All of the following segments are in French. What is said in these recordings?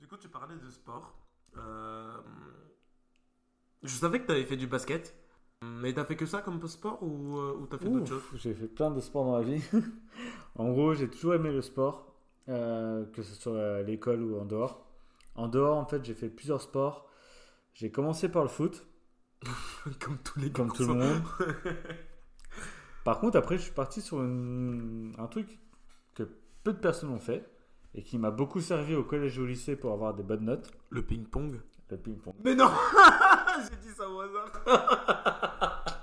Du coup, tu parlais de sport. Euh, Je savais que tu avais fait du basket. Mais t'as fait que ça comme sport ou, euh, ou t'as fait d'autres choses J'ai fait plein de sports dans la vie. en gros, j'ai toujours aimé le sport, euh, que ce soit à l'école ou en dehors. En dehors, en fait, j'ai fait plusieurs sports. J'ai commencé par le foot, Comme tous les comme tout le monde. Par contre, après, je suis parti sur une- un truc que peu de personnes ont fait et qui m'a beaucoup servi au collège et au lycée pour avoir des bonnes notes, Le ping-pong. le ping-pong. Mais non J'ai dit ça au hasard.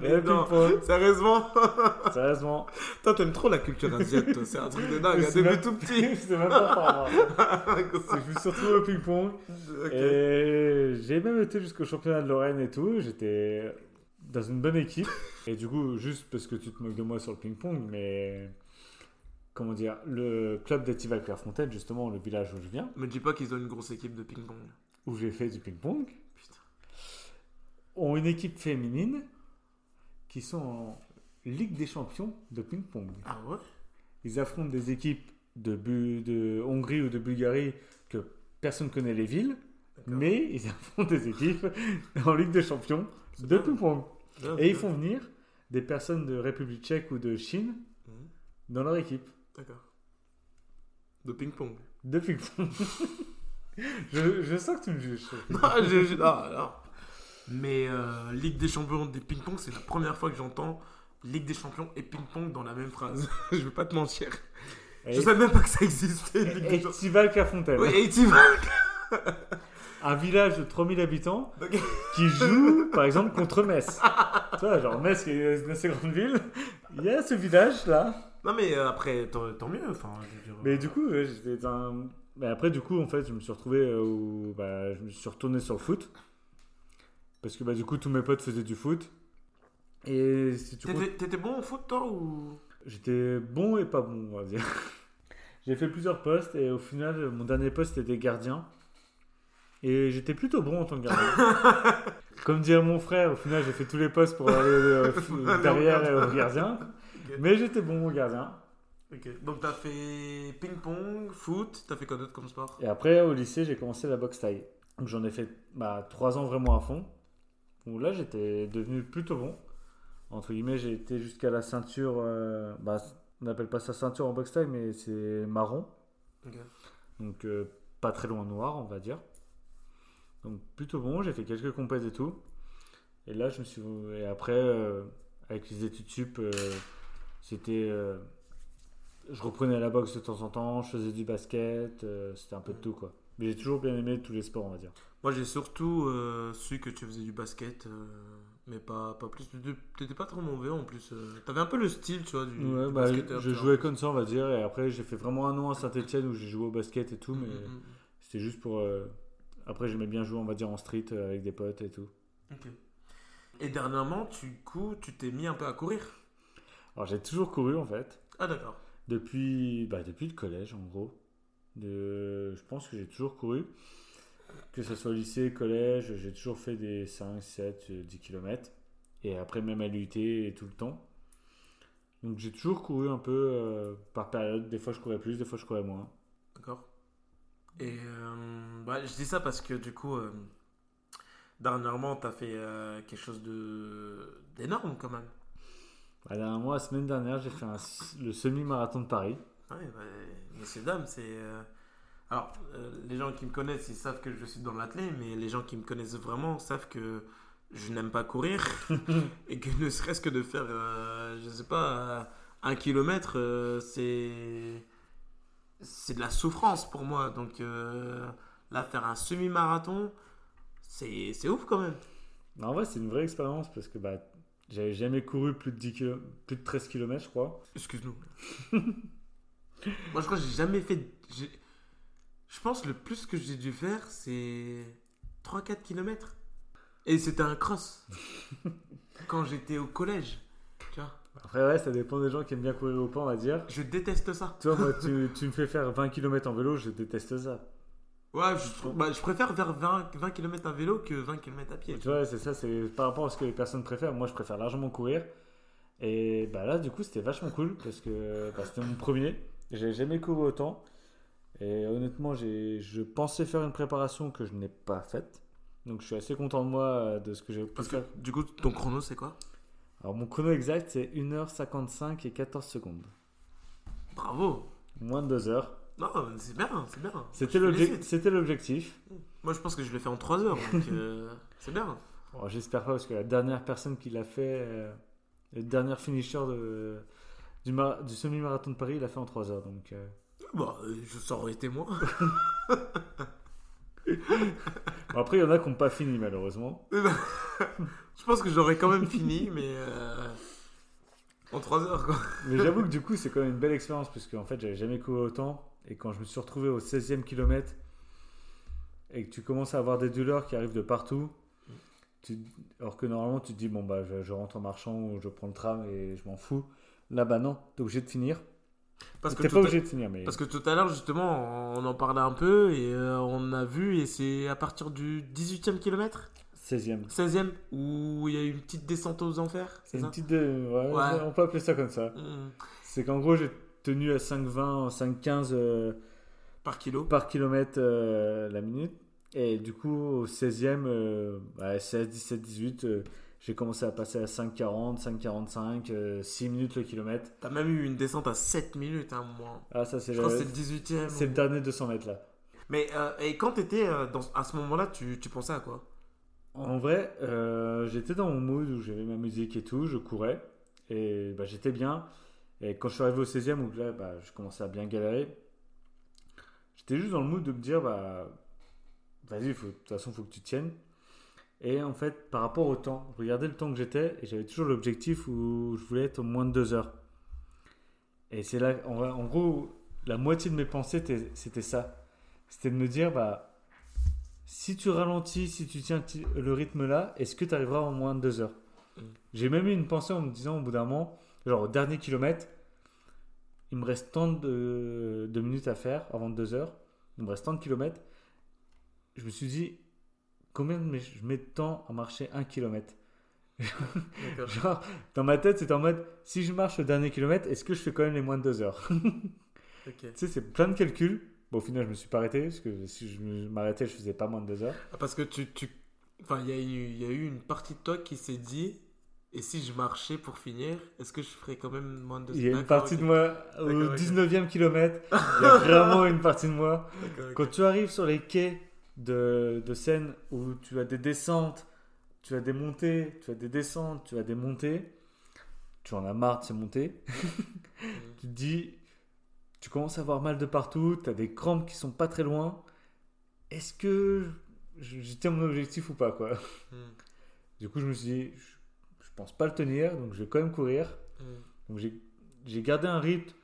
Mais Le non, ping-pong, sérieusement sérieusement. Toi, t'aimes trop la culture asiatique, toi. C'est un truc de dingue. C'est Depuis même- tout petit. C'est même pas par. C'est Je me suis retrouvé au ping-pong. Et j'ai même été jusqu'au championnat de Lorraine et tout. J'étais dans une bonne équipe. Et du coup, juste parce que tu te moques de moi sur le ping-pong, mais comment dire, le club d'Etival Clairefontaine, justement, le village où je viens, Me dis pas qu'ils ont une grosse équipe de ping-pong. où j'ai fait du ping-pong, Putain. ont une équipe féminine qui sont en Ligue des champions de ping-pong. Ah ouais? Ils affrontent des équipes de, Bu- de Hongrie ou de Bulgarie que personne connaît les villes, mais ils affrontent des équipes en Ligue des champions de ping-pong. Et ils font venir des personnes de République tchèque ou de Chine Mhm. dans leur équipe D'accord. De ping-pong. de ping-pong. je, je sens que tu me juges. Non, je- je- non, non. Mais euh, Ligue des champions des ping-pong, c'est la première fois que j'entends Ligue des champions et ping-pong dans la même phrase. je vais pas te mentir. Et- Je savais même pas que ça existait. Estival. Oui, vas. Un village de 3000 habitants qui joue, par exemple, contre Metz. tu vois, genre Metz qui est une assez grande ville. Il y a ce village-là. Non, mais euh, après, tant, tant mieux. Enfin, je Mais du coup, j'étais. Mais après, du coup, en fait, je me suis retrouvé euh, où bah, je me suis retourné sur le foot. Parce que bah, du coup, tous mes potes faisaient du foot. Et si tu T'étais t'étais bon au foot, toi ou... J'étais bon et pas bon, on va dire. J'ai fait plusieurs postes et au final, mon dernier poste était gardien. Et j'étais plutôt bon en tant que gardien. Comme dirait mon frère, au final, j'ai fait tous les postes pour aller euh, derrière et au gardien. Mais j'étais bon au gardien. Donc, t'as fait ping-pong, foot, t'as fait quoi d'autre comme sport? Et après, au lycée, j'ai commencé la boxe taille. Donc j'en ai fait bah, trois ans vraiment à fond. Où là, j'étais devenu plutôt bon. Entre guillemets, j'ai été jusqu'à la ceinture. euh, bah, on n'appelle pas ça ceinture en boxe taille, mais c'est marron. Donc euh, pas très loin noir, on va dire. Donc plutôt bon, j'ai fait quelques compètes et tout. Et là, je me suis. Et après, euh, avec les études sup, c'était. euh, je reprenais la boxe de temps en temps, je faisais du basket, euh, c'était un peu de tout quoi. Mais j'ai toujours bien aimé tous les sports, on va dire. Moi, j'ai surtout euh, su que tu faisais du basket, mais pas, pas plus. T'étais- pas trop mauvais en plus. T'avais un peu le style, tu vois, du, Ouais, du bah, basketteur, je tu jouais comme ça, on va dire. Et après, j'ai fait vraiment un an à Saint-Etienne où j'ai joué au basket et tout. Mm, Mais mm, mm. c'était juste pour. Après, j'aimais bien jouer, on va dire, en street avec des potes et tout. Ok. Et dernièrement, du coup, tu t'es mis un peu à courir? Alors, j'ai toujours couru en fait. Ah, d'accord. Depuis, bah, depuis le collège, en gros. De, je pense que j'ai toujours couru. Que ce soit lycée, collège, j'ai toujours fait des 5, 7, euh, 10 km. Et après, même à l'UT et tout le temps. Donc j'ai toujours couru un peu euh, par période. Des fois, je courais plus, des fois, je courais moins. D'accord. Et euh, bah, je dis ça parce que du coup, euh, dernièrement, t'as fait euh, quelque chose de d'énorme quand même. Bah, dernièrement, la semaine dernière, j'ai fait un- le semi-marathon de Paris. Ouais, bah, messieurs, dames, c'est. euh, Alors, euh, les gens qui me connaissent, ils savent que je suis dans l'athlète, mais les gens qui me connaissent vraiment savent que je n'aime pas courir et que ne serait-ce que de faire, euh, je sais pas, un kilomètre, euh, c'est. C'est de la souffrance pour moi. Donc, euh, là, faire un semi-marathon, c'est ouf quand même. Mais en vrai, c'est une vraie expérience parce que bah, j'avais jamais couru plus de, 10 kilo- plus de 13 km, je crois. Excuse-nous. Moi, je crois que j'ai jamais fait. j'ai- Je pense le plus que j'ai dû faire, c'est 3-4 km. Et c'était un cross. Quand j'étais au collège. Tu vois, Après, ouais, ça dépend des gens qui aiment bien courir au pas, on va dire. je déteste ça. Toi, moi, tu, tu me fais faire 20 km en vélo, je déteste ça. Ouais, je, bah, je préfère faire 20, 20 km à vélo que 20 km à pied. Tu vois, c'est ça, c'est par rapport à ce que les personnes préfèrent. Moi, je préfère largement courir. Et bah là, du coup, c'était vachement cool parce que bah, c'était mon premier. J'avais jamais couru autant. Et honnêtement, j'ai, je pensais faire une préparation que je n'ai pas faite. Donc je suis assez content de moi euh, de ce que j'ai pu Parce que faire. du coup, ton chrono, c'est quoi? Alors mon chrono exact, c'est 1h55 et 14 secondes. Bravo Moins de 2 heures. Non, c'est bien, c'est bien. C'était, l'objectif. Moi, je pense que je l'ai fait en 3 heures, donc euh, c'est bien. Bon, j'espère pas parce que la dernière personne qui l'a fait, euh, le dernier finisher de, du, mar- du semi-marathon de Paris, il l'a fait en 3 heures. Donc, euh, Bah, euh, je- ça aurait été moi. bon, après, il y en a qui n'ont pas fini malheureusement. je pense que j'aurais quand même fini, mais euh, en 3 heures, quoi. Mais j'avoue que du coup, c'est quand même une belle expérience parce qu'en fait, j'avais jamais couru autant. Et quand je me suis retrouvé au 16e kilomètre et que tu commences à avoir des douleurs qui arrivent de partout, tu- alors que normalement, tu te dis, bon, bah, je, je rentre en marchant ou je prends le tram et je m'en fous. Là, bah non, t'es obligé de finir. Parce que, pas obligé de finir, mais parce que tout à l'heure, justement, on en parlait un peu et euh, on a vu, et c'est à partir du 18e kilomètre, 16e. 16e, où il y a eu une petite descente aux enfers, C'est une petite. de- ouais, Ouais. On peut appeler ça comme ça. Mm. C'est qu'en gros, j'ai tenu à 5,20, 5,15 euh, Par kilo. par kilomètre euh, la minute. Et du coup, au 16e, euh, ouais, 16, 17, 18, euh, j'ai commencé à passer à 5,40, 5,45, euh, 6 minutes le kilomètre. T'as même eu une descente à 7 minutes, hein, moi. Ah, ça, c'est le, c'est le 18e. c'est le dernier 200 mètres là. Mais euh, et quand t'étais euh, dans à ce moment-là, tu, tu pensais à quoi? En vrai, j'étais dans mon mood où j'avais ma musique et tout, je courais. Et bah, j'étais bien. Et quand je suis arrivé au 16e, où là, bah, je commençais à bien galérer, j'étais juste dans le mood de me dire, bah, vas-y, de toute façon, il faut que tu tiennes. Et en fait, par rapport au temps, je regardais le temps que j'étais et j'avais toujours l'objectif où je voulais être au moins de deux heures. Et c'est là, en, en gros, la moitié de mes pensées, c'était- ça. C'était de me dire, bah, si tu ralentis, si tu tiens ti- le rythme là, est-ce que tu arriveras en moins de deux heures? Mm. J'ai même eu une pensée en me disant au bout d'un moment, genre au dernier kilomètre, il me reste tant de, de minutes à faire avant deux heures, il me reste tant de kilomètres. Je me suis dit, combien de je mets de temps à marcher un kilomètre? D'accord. Genre, dans ma tête, c'était en mode, si je marche le dernier kilomètre, est-ce que je fais quand même les moins de deux heures? Tu sais, c'est plein de calculs. Bon, au final, je me suis pas arrêté, parce que si je m'arrêtais, je faisais pas moins de deux heures. Ah, Parce que tu, tu... Enfin, y, il y a eu une partie de toi qui s'est dit, et si je marchais pour finir, est-ce que je ferais quand même moins de Il y a une partie de moi au ok. 19e kilomètre. Il y a vraiment une partie de moi. Quand tu arrives sur les quais de, de Seine où tu as des descentes, tu as des montées, tu as des descentes, tu as des montées, tu en as marre de ces montées. tu te dis, tu commences à avoir mal de partout, tu as des crampes qui sont pas très loin. Est-ce que tiens mon objectif ou pas quoi? Mm, Du coup, je me suis dit, pense pas le tenir, donc je vais quand même courir. mm. Donc j'ai gardé un rythme,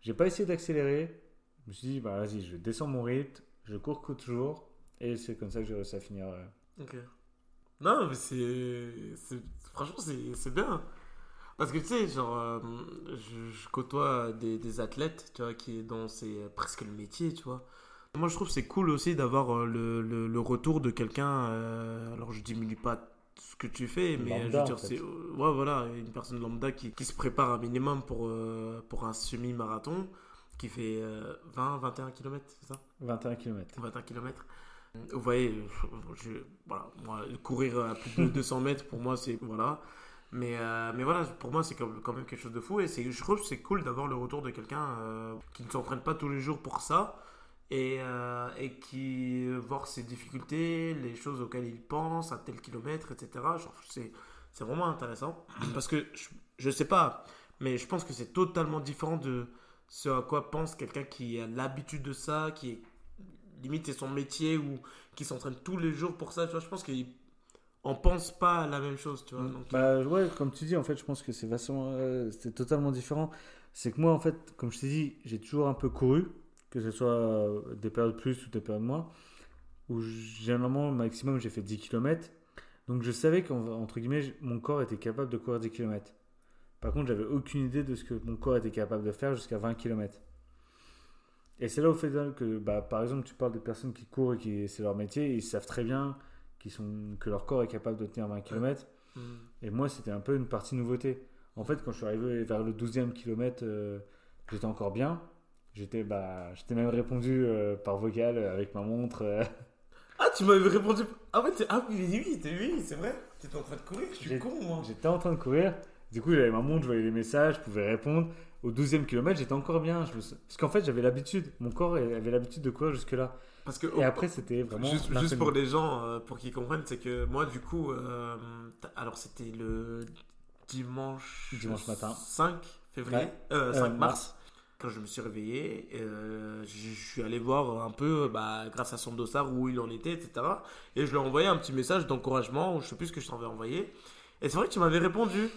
j'ai pas essayé d'accélérer. Je me suis dit, bah vas-y, je descends mon rythme, je cours toujours, et c'est comme ça que j'ai réussi à finir. euh. Ok. Non, mais c'est. Franchement, c'est bien. Parce que tu sais, genre, euh, je, je côtoie des, des athlètes, tu vois, qui dont c'est presque le métier, tu vois. Moi, je trouve c'est cool aussi d'avoir euh, le, le, le retour de quelqu'un. euh, alors, je diminue pas ce que tu fais, mais Lambda, je veux en dire, fait. c'est. euh, Ouais, voilà, une personne lambda qui, qui se prépare un minimum pour, euh, pour un semi-marathon qui fait euh, 20, 21 km, c'est ça? 21 km. 21 km. Vous voyez, je, voilà, moi, courir à plus de 200 mètres, pour moi, c'est. Voilà. Mais, euh, mais voilà, pour moi, c'est quand même quelque chose de fou. Et c'est- je trouve que c'est cool d'avoir le retour de quelqu'un euh, qui ne s'entraîne pas tous les jours pour ça. Et, euh, et qui euh, voit ses difficultés, les choses auxquelles il pense à tel kilomètre, etc. C'est, vraiment intéressant. Parce que je, je sais pas, mais je pense que c'est totalement différent de ce à quoi pense quelqu'un qui a l'habitude de ça, qui est limite c'est son métier ou qui s'entraîne tous les jours pour ça. Tu vois, je pense qu'on pense pas à la même chose, tu vois. Donc, Bah ouais, comme tu dis, en fait, je pense que c'est euh, c'est totalement différent. C'est que moi, en fait, comme je t'ai dit, j'ai toujours un peu couru, que ce soit euh, des périodes plus ou des périodes moins, où généralement, au maximum, j'ai fait 10 km. Donc je savais qu'entre guillemets, mon corps était capable de courir 10 km. Par contre, j'avais aucune idée de ce que mon corps était capable de faire jusqu'à 20 km. Et c'est là au fait que, bah, par exemple, tu parles de personnes qui courent et qui c'est leur métier, ils savent très bien qu'ils sont, que leur corps est capable de tenir 20 km. hmm, Et moi, c'était un peu une partie nouveauté. En fait, quand je suis arrivé vers le 12e kilomètre, euh, j'étais encore bien. J'étais bah, même répondu euh, par vocal euh, avec ma montre. euh. Ah, tu m'avais répondu. Ah, ouais, t'es- ah oui, oui, t'es- oui, c'est vrai. T'étais en train de courir, je suis J'ai- con, moi. J'étais en train de courir. Du coup, j'avais ma montre, je voyais les messages, je pouvais répondre. Au 12e kilomètre, j'étais encore bien. Je me sou- Parce qu'en fait, j'avais l'habitude. Mon corps avait l'habitude de courir jusque-là. Parce que. Et après, c'était vraiment. Juste, juste l'inconnu. pour les gens, euh, pour qu'ils comprennent, c'est que moi, du coup, euh, alors c'était le dimanche, Dimanche matin. 5 février, Ouais. euh, 5 Euh, mars. mars. Quand je me suis réveillé, euh, je suis allé voir un peu, bah, grâce à son dossard, où il en était, etc. Et je lui ai envoyé un petit message d'encouragement, ou je sais plus ce que je t'avais envoyé. Et c'est vrai que tu m'avais répondu.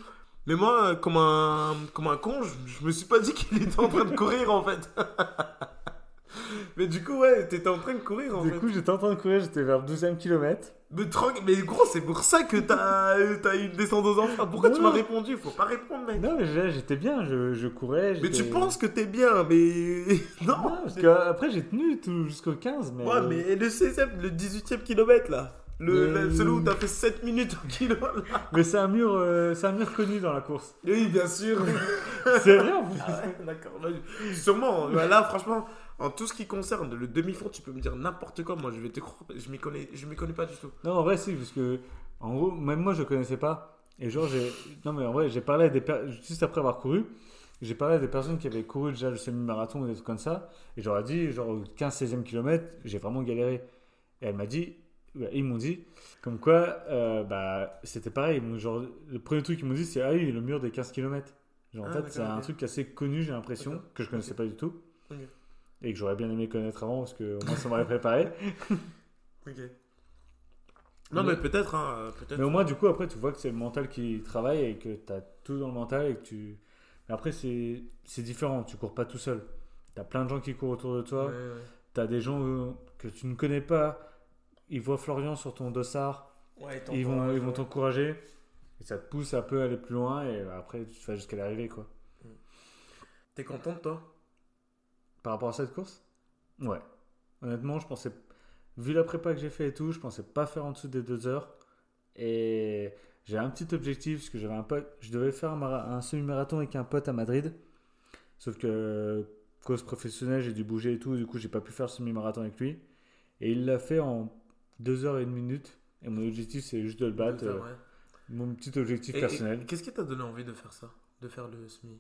Mais moi, euh, comme un, comme un con, je, je me suis pas dit qu'il était en train de courir en fait. mais du coup, ouais, t'étais en train de courir en Du fait. coup, j'étais en train de courir, j'étais vers le 12e kilomètre. Mais, gros, c'est pour ça que t'as as eu une descente aux enfers. Pourquoi tu m'as répondu? Faut pas répondre, mec. Non, mais j'étais bien, je, je courais. Mais tu penses que t'es bien, mais. non Non, parce qu'après, j'ai tenu tout jusqu'au 15. Mais... Ouais, mais le 16e, le 18e kilomètre là. Le, Mais- celui où t'as fait 7 minutes au kilo là. Mais c'est un mur, euh, c'est un mur connu dans la course. Oui, bien sûr. C'est vrai en plus. Ah ouais, d'accord. Bah, Sûrement. Bah, là, franchement, en tout ce qui concerne le demi-fond, tu peux me dire n'importe quoi. Moi, je vais te croire. Je m'y connais, je m'y connais pas du tout. Non, en vrai, si, parce que, en gros, même moi, je connaissais pas. Et genre, j'ai. Non, mais en vrai, j'ai parlé à des personnes. Juste après avoir couru, j'ai parlé à des personnes qui avaient couru déjà le semi-marathon ou des trucs comme ça. Et j'aurais dit, genre, au 15-16e kilomètre, j'ai vraiment galéré. Et elle m'a dit. Ils m'ont dit, comme quoi, euh, bah, c'était pareil. Genre, le premier truc qu'ils m'ont dit, c'est Ah oui, le mur des 15 km. Genre, en Ah, fait, c'est un truc assez connu, j'ai l'impression, que je connaissais pas du tout. Ok. Et que j'aurais bien aimé connaître avant, parce que au moins ça m'aurait préparé. Ok. Non, Mais- mais peut-être, hein. euh. Mais au moins, du coup, après, tu vois que c'est le mental qui travaille et que tu as tout dans le mental et que tu. Mais après, c'est différent. Tu cours pas tout seul. Tu as plein de gens qui courent autour de toi. Ouais, ouais. Tu as des gens euh, que tu ne connais pas. Ils voient Florian sur ton dossard. Ouais, Ils vont ils vont t'encourager. Et ça te pousse un peu à aller plus loin. Et après, tu vas jusqu'à l'arrivée, quoi. T'es contente, toi? Par rapport à cette course? Ouais. Honnêtement, je pensais. Vu la prépa que j'ai fait et tout, je pensais pas faire en dessous des deux heures. Et j'ai un petit objectif, parce que j'avais un pote. Je devais faire un, mara- un semi-marathon avec un pote à Madrid. Sauf que, cause professionnelle, j'ai dû bouger et tout. Du coup, j'ai pas pu faire le semi-marathon avec lui. Et il l'a fait en deux heures et une minute. Et mon objectif, c'est juste de le battre. euh, Ouais. mon petit objectif Et- personnel. Qu'est-ce qui t'a donné envie de faire ça? De faire le SMI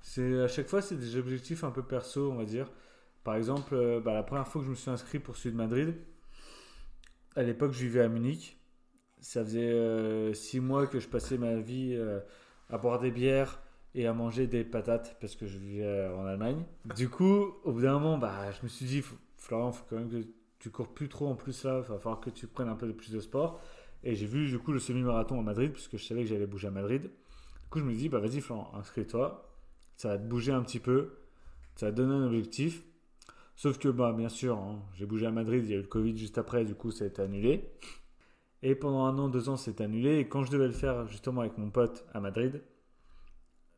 C'est à chaque fois c'est des objectifs un peu perso, on va dire. Par exemple, euh, bah, la première fois que je me suis inscrit pour celui de Madrid, à l'époque je vivais à Munich. Ça faisait euh, six mois que je passais ma vie euh, à boire des bières et à manger des patates parce que je vivais euh, en Allemagne. Du coup, au bout d'un moment, bah, je me suis dit, Florian, faut quand même que tu cours plus trop en plus là, il va falloir que tu prennes un peu plus de sport. Et j'ai vu du coup le semi-marathon à Madrid puisque je savais que j'allais bouger à Madrid. Du coup, je me dis, bah vas-y Florian, inscris-toi ça va te bouger un petit peu, ça va te donner un objectif. Sauf que, bah, bien sûr, hein, j'ai bougé à Madrid, il y a eu le Covid juste après, du coup, ça a été annulé. Et pendant un an, deux ans, c'est annulé. Et quand je devais le faire justement avec mon pote à Madrid,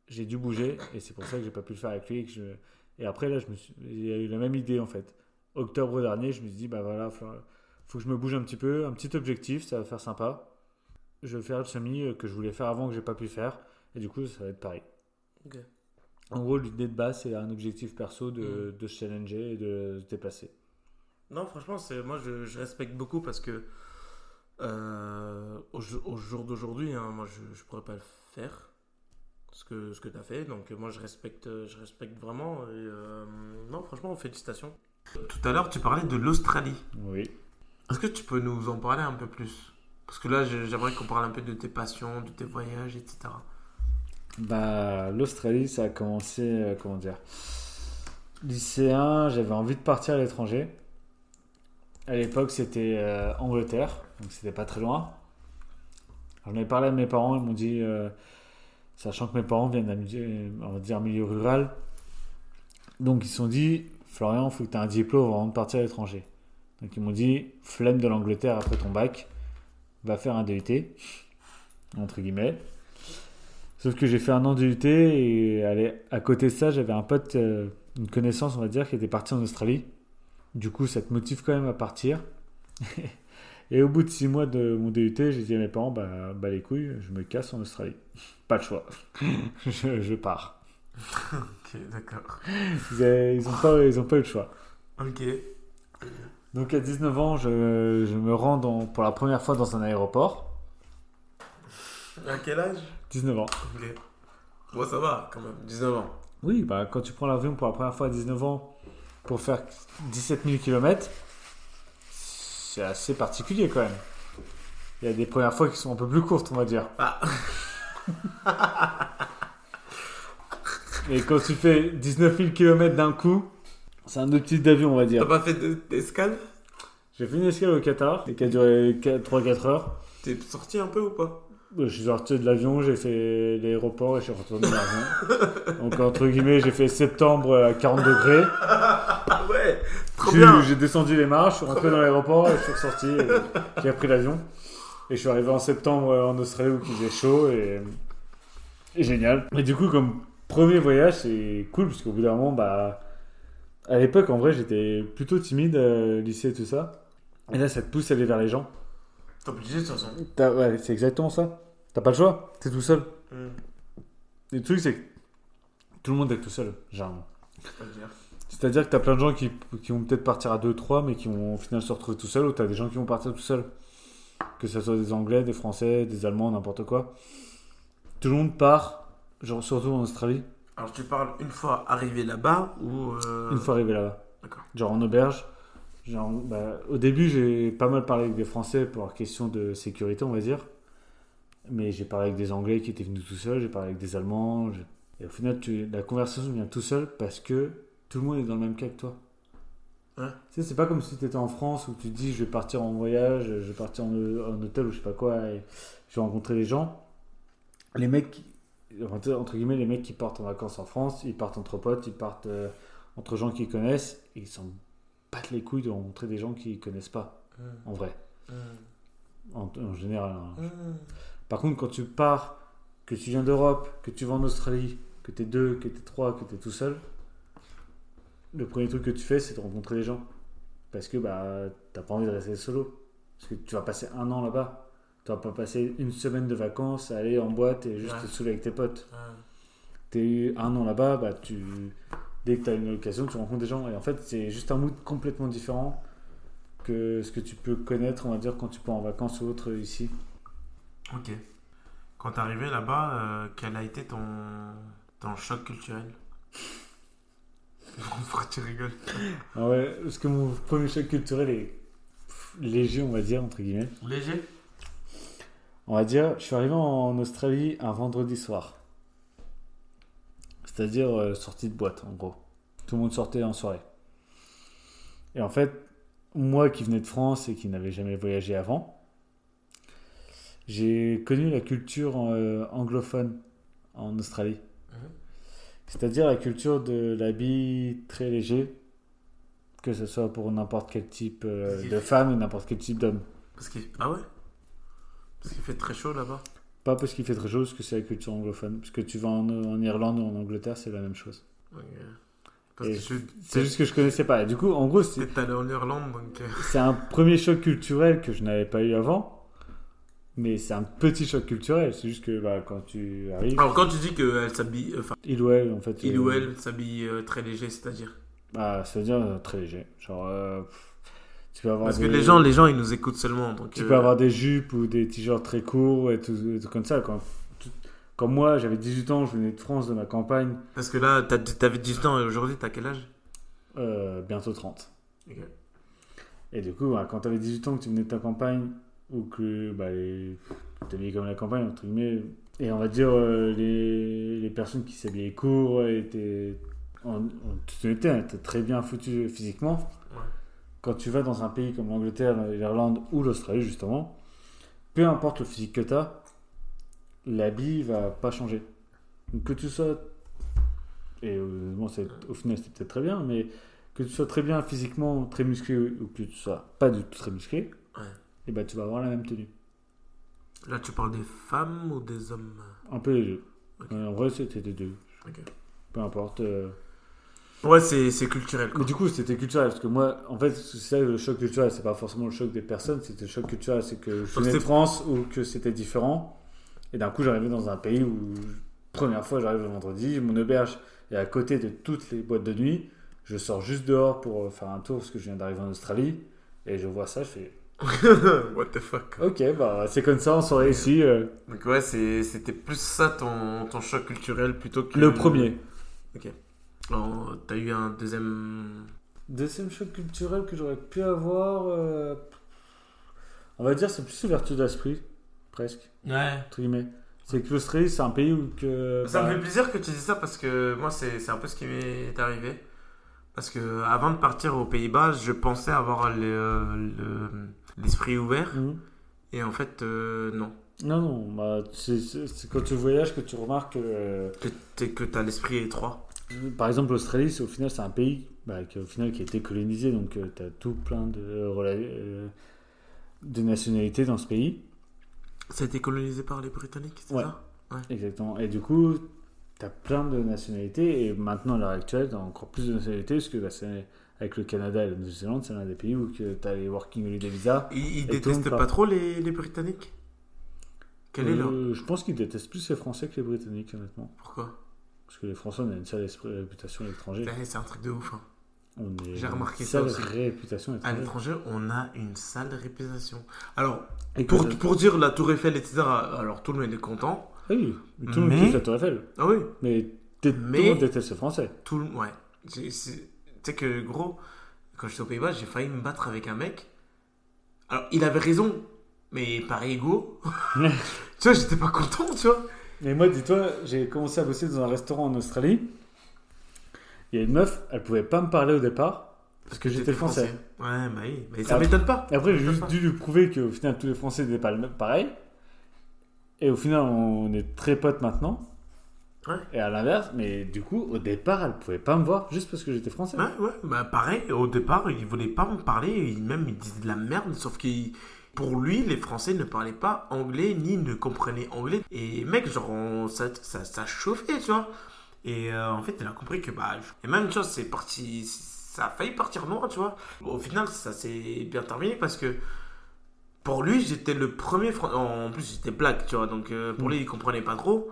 j'ai dû bouger. Et c'est pour ça que j'ai pas pu le faire avec lui. Et, après, là, je il y a eu la même idée en fait. Octobre dernier, je me suis dit, bah voilà, faut, faut que je me bouge un petit peu, un petit objectif, ça va faire sympa. Je vais faire le semi euh, que je voulais faire avant que j'ai pas pu faire. Et du coup, ça va être pareil. Ok. En gros, l'idée de base, c'est un objectif perso de, de se challenger et de se dépasser. Non, franchement, c'est moi je, je respecte beaucoup parce que euh, au, jour- au jour d'aujourd'hui, hein, moi je, je pourrais pas le faire ce que ce que t'as fait. Donc moi je respecte je respecte vraiment. Et, euh, non, franchement, félicitations. Tout à l'heure, tu parlais de l'Australie. Oui. Est-ce que tu peux nous en parler un peu plus? Parce que là, j'aimerais qu'on parle un peu de tes passions, de tes voyages, etc. Bah, l'Australie, ça a commencé, euh, comment dire, lycéen, j'avais envie de partir à l'étranger. À l'époque, c'était euh, Angleterre, donc c'était pas très loin. J'en ai parlé à mes parents, ils m'ont dit, euh, sachant que mes parents viennent d'un milieu, milieu rural, donc ils se sont dit, Florian, il faut que tu aies un diplôme avant de partir à l'étranger. Donc ils m'ont dit, flemme de l'Angleterre après ton bac, va faire un DUT, entre guillemets. Sauf que j'ai fait un an de UT et à côté de ça, j'avais un pote, euh, une connaissance, on va dire, qui était parti en Australie. Du coup, ça te motive quand même à partir. et au bout de six mois de mon DUT, j'ai dit à mes parents, bah, bah les couilles, je me casse en Australie. Pas le choix. je, je pars. Ok, d'accord. Ils, ils ont pas, ils ont pas eu le choix. Ok. Donc à 19 ans, je, je me rends dans- pour la première fois dans un aéroport. À quel âge? 19 ans. Bon, ça va quand même, 19 ans. Oui, bah, quand tu prends l'avion pour la première fois à 19 ans pour faire 17 000 km, c'est assez particulier quand même. Il y a des premières fois qui sont un peu plus courtes, on va dire. Ah. Et quand tu fais 19 000 km d'un coup, c'est un autre type d'avion, on va T'as dire. pas fait de- d'escale? J'ai fait une escale au Qatar, et qui a duré 3-4 heures. T'es sorti un peu ou pas? Je suis sorti de l'avion, j'ai fait l'aéroport et je suis retourné dans l'avion. Donc, entre guillemets, j'ai fait septembre à 40 degrés. Ah ouais Trop J'ai- bien J'ai descendu les marches, je suis rentré dans l'aéroport et je suis ressorti. J'ai pris l'avion. Et je suis arrivé en septembre en Australie où il faisait chaud et, et génial. Et du coup, comme premier voyage, c'est cool parce qu'au bout d'un moment, bah, à l'époque, en vrai, j'étais plutôt timide, euh, lycée et tout ça. Et là, ça te pousse à aller vers les gens. T'es obligé de toute façon. T'as- ouais, c'est exactement ça. T'as pas le choix, t'es tout seul. Hmm. Le truc, c'est que tout le monde est tout seul, généralement. C'est-à-dire C'est-à-dire que t'as plein de gens qui, qui vont peut-être partir à 2-3, mais qui vont au final se retrouver tout seuls, ou t'as des gens qui vont partir tout seuls. Que ce soit des Anglais, des Français, des Allemands, n'importe quoi. Tout le monde part, genre surtout en Australie, Alors tu parles une fois arrivé là-bas ou. euh, une fois arrivé là-bas. D'accord. Genre en auberge. Genre, bah, au début, j'ai pas mal parlé avec des Français pour question de sécurité, on va dire. Mais j'ai parlé avec des Anglais qui étaient venus tout seuls, j'ai parlé avec des Allemands. je- Et au final, tu... la conversation vient tout seul parce que tout le monde est dans le même cas que toi. Tu sais, c'est pas comme si tu étais en France où tu te dis je vais partir en voyage, je vais partir en, en hôtel ou je sais pas quoi et je vais rencontrer des gens. Les mecs, qui- entre guillemets, les mecs qui partent en vacances en France, ils partent entre potes, ils partent euh, entre gens qu'ils connaissent et ils s'en battent les couilles de rencontrer des gens qu'ils connaissent pas, Hmm. en vrai, Hmm. en, en général. hein. Hmm. Par contre, quand tu pars, que tu viens d'Europe, que tu vas en Australie, que tu es deux, que tu es trois, que tu es tout seul, le premier truc que tu fais, c'est de rencontrer des gens. Parce que bah, t'as pas envie de rester solo. Parce que tu vas passer un an là-bas. Tu vas pas passer une semaine de vacances à aller en boîte et juste Ouais. te saouler avec tes potes. Hmm. T'es eu un an là-bas, bah, tu... dès que tu as une occasion, tu rencontres des gens. Et en fait, c'est juste un mood complètement différent que ce que tu peux connaître, on va dire, quand tu pars en vacances ou autre ici. Ok. Quand t'es arrivé là-bas, euh, quel a été ton, ton choc culturel? Pourquoi tu rigoles? Ah ouais, parce que mon premier choc culturel est pff, léger, on va dire, entre guillemets. Léger? On va dire, je suis arrivé en Australie un vendredi soir. C'est-à-dire euh, sortie de boîte, en gros. Tout le monde sortait en soirée. Et en fait, moi qui venais de France et qui n'avais jamais voyagé avant, j'ai connu la culture euh, anglophone en Australie. Mhm. C'est-à-dire la culture de l'habit très léger, que ce soit pour n'importe quel type euh, de femme ou n'importe quel type d'homme. Parce qu'il... Ah ouais? Parce qu'il fait très chaud là-bas? Pas parce qu'il fait très chaud, parce que c'est la culture anglophone. Parce que tu vas en, en Irlande ou en Angleterre, c'est la même chose. Ok. Parce Et que je C'est juste que je connaissais pas. Et du coup, en gros, c'est allé en Irlande, donc... euh, c'est un premier choc culturel que je n'avais pas eu avant. Mais c'est un petit choc culturel. C'est juste que bah, quand tu arrives, Alors quand tu dis qu'elle s'habille... Enfin, il ou elle, en fait. il euh, ou elle s'habille euh, très léger, c'est-à-dire Bah, ça veut dire euh, très léger. Genre, euh, tu peux avoir Parce que des- les gens, les gens, ils nous écoutent seulement, donc... Tu euh, peux avoir des jupes ou des t-shirts très courts et tout, et tout comme ça. Quand, comme moi, j'avais 18 ans, je venais de France, de ma campagne, Parce que là, t'avais 18 ans et aujourd'hui, t'as quel âge? Euh, bientôt 30. Ok. Et du coup, bah, quand tu avais 18 ans, que tu venais de ta campagne, ou que bah, comme la campagne, entre guillemets, et on va dire euh, les, les personnes qui s'habillaient court étaient en, en toute honnêteté, étaient très bien foutues physiquement. Quand tu vas dans un pays comme l'Angleterre, l'Irlande ou l'Australie, justement, peu importe le physique que tu as, l'habit va pas changer. Donc que tu sois. Et euh, bon, au final, c'était peut-être très bien, mais que tu sois très bien physiquement, très musclé, ou que tu sois pas du tout très musclé, Ouais. et bah tu vas avoir la même tenue. Là, tu parles des femmes ou des hommes? Un peu les deux. Ok. Euh, en vrai, c'était des deux. Peu importe. euh. Ouais, c'est c'est culturel, quoi. Mais du coup, c'était culturel, parce que moi, en fait, c'est ça le choc culturel, c'est pas forcément le choc des personnes, c'était le choc culturel, c'est que je venais de France ou que c'était différent, et d'un coup, j'arrivais dans un pays où première fois, j'arrive le vendredi, mon auberge est à côté de toutes les boîtes de nuit. Je sors juste dehors pour euh, faire un tour parce que je viens d'arriver en Australie. Et je vois ça, je fais What the fuck? Ok, bah c'est comme ça en soirée ici. euh, Donc ouais, c'était plus ça ton, ton choc culturel plutôt que... le premier. Alors, T'as eu un deuxième... Deuxième choc culturel que j'aurais pu avoir. euh, On va dire, c'est plus ouverture d'esprit, presque, Ouais. entre guillemets. C'est que l'Australie, c'est un pays où que. Ça bah, me fait plaisir que tu dises ça parce que moi, c'est c'est un peu ce qui m'est arrivé. Parce que avant de partir aux Pays-Bas, je pensais avoir le- le- l'esprit ouvert. mhm. Et en fait, euh, non. Non, non, bah, c'est c'est- c'est quand tu voyages que tu remarques que. euh, Que t'es- que t'as l'esprit étroit. Par exemple, l'Australie, c'est au final, c'est un pays bah, qui, au final, qui a été colonisé, donc tu as tout plein de, rela- euh, de nationalités dans ce pays. Ça a été colonisé par les Britanniques, c'est Ouais. ça? Exactement. Et du coup, tu as plein de nationalités, et maintenant, à l'heure actuelle, tu as encore plus de nationalités, parce que bah, c'est- avec le Canada et la Nouvelle-Zélande, c'est l'un des pays où tu as les Working Holiday Visa. Ils, ils détestent pas trop les, les Britanniques? Quel est leur... Euh, Je pense qu'ils détestent plus les Français que les Britanniques, honnêtement. Pourquoi? Parce que les Français, on a une sale réputation à l'étranger. Ouais, C'est un truc de ouf. hein. J'ai une remarqué ça sale aussi. réputation à l'étranger. on a une sale réputation. Alors, pour, pour dire la Tour Eiffel, etc., alors tout le monde est content. Oui, tout le monde kiffe la Tour Eiffel. Ah oui, Mais, tout le monde déteste le français. tout le Ouais. Tu sais que, gros, quand j'étais aux Pays-Bas, j'ai failli me battre avec un mec. Alors, il avait raison, mais par ego. tu vois, j'étais pas content, tu vois. Mais moi, dis-toi, j'ai commencé à bosser dans un restaurant en Australie. Il y a une meuf, elle pouvait pas me parler au départ parce que j'étais français. Ouais, bah oui, mais ça m'étonne pas. Et après, j'ai juste dû lui prouver qu'au final, tous les Français n'étaient pas pareil. Et au final, on est très potes maintenant. Ouais. Et à l'inverse, mais du coup, au départ, elle pouvait pas me voir juste parce que j'étais français. Ouais, ouais, bah pareil, au départ, il voulait pas me parler, il, même il disait de la merde, sauf que pour lui, les Français ne parlaient pas anglais, ni ne comprenaient anglais. Et mec, genre, on- ça, ça, ça chauffait, tu vois. Et euh, en fait, il a compris que, bah, et même, tu vois, c'est parti, ça a failli partir noir, tu vois. Au final, ça s'est bien terminé parce que pour lui, j'étais le premier, Fran- en plus, j'étais black, tu vois, donc euh, pour Mm. lui, il comprenait pas trop.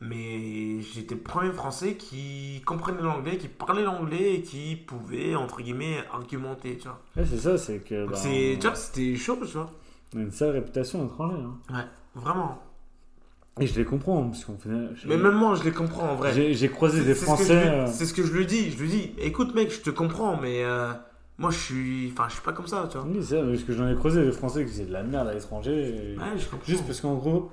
Mais j'étais le premier français qui comprenait l'anglais, qui parlait l'anglais et qui pouvait, entre guillemets, argumenter, tu vois. Ouais, c'est ça, c'est que. Bah, tu vois, c'était chaud, tu vois. On a une sale réputation à l'étranger. hein. Ouais, vraiment. Et je les comprends, parce qu'on fait. Mais même moi, je les comprends en vrai. J'ai croisé des Français. euh, C'est ce que je lui dis. Je lui dis, écoute, mec, je te comprends, mais euh, moi, je suis. Enfin, je suis pas comme ça, tu vois. Oui, c'est parce que j'en ai croisé des Français qui faisaient de la merde à l'étranger. Ouais, je comprends. Juste parce qu'en gros,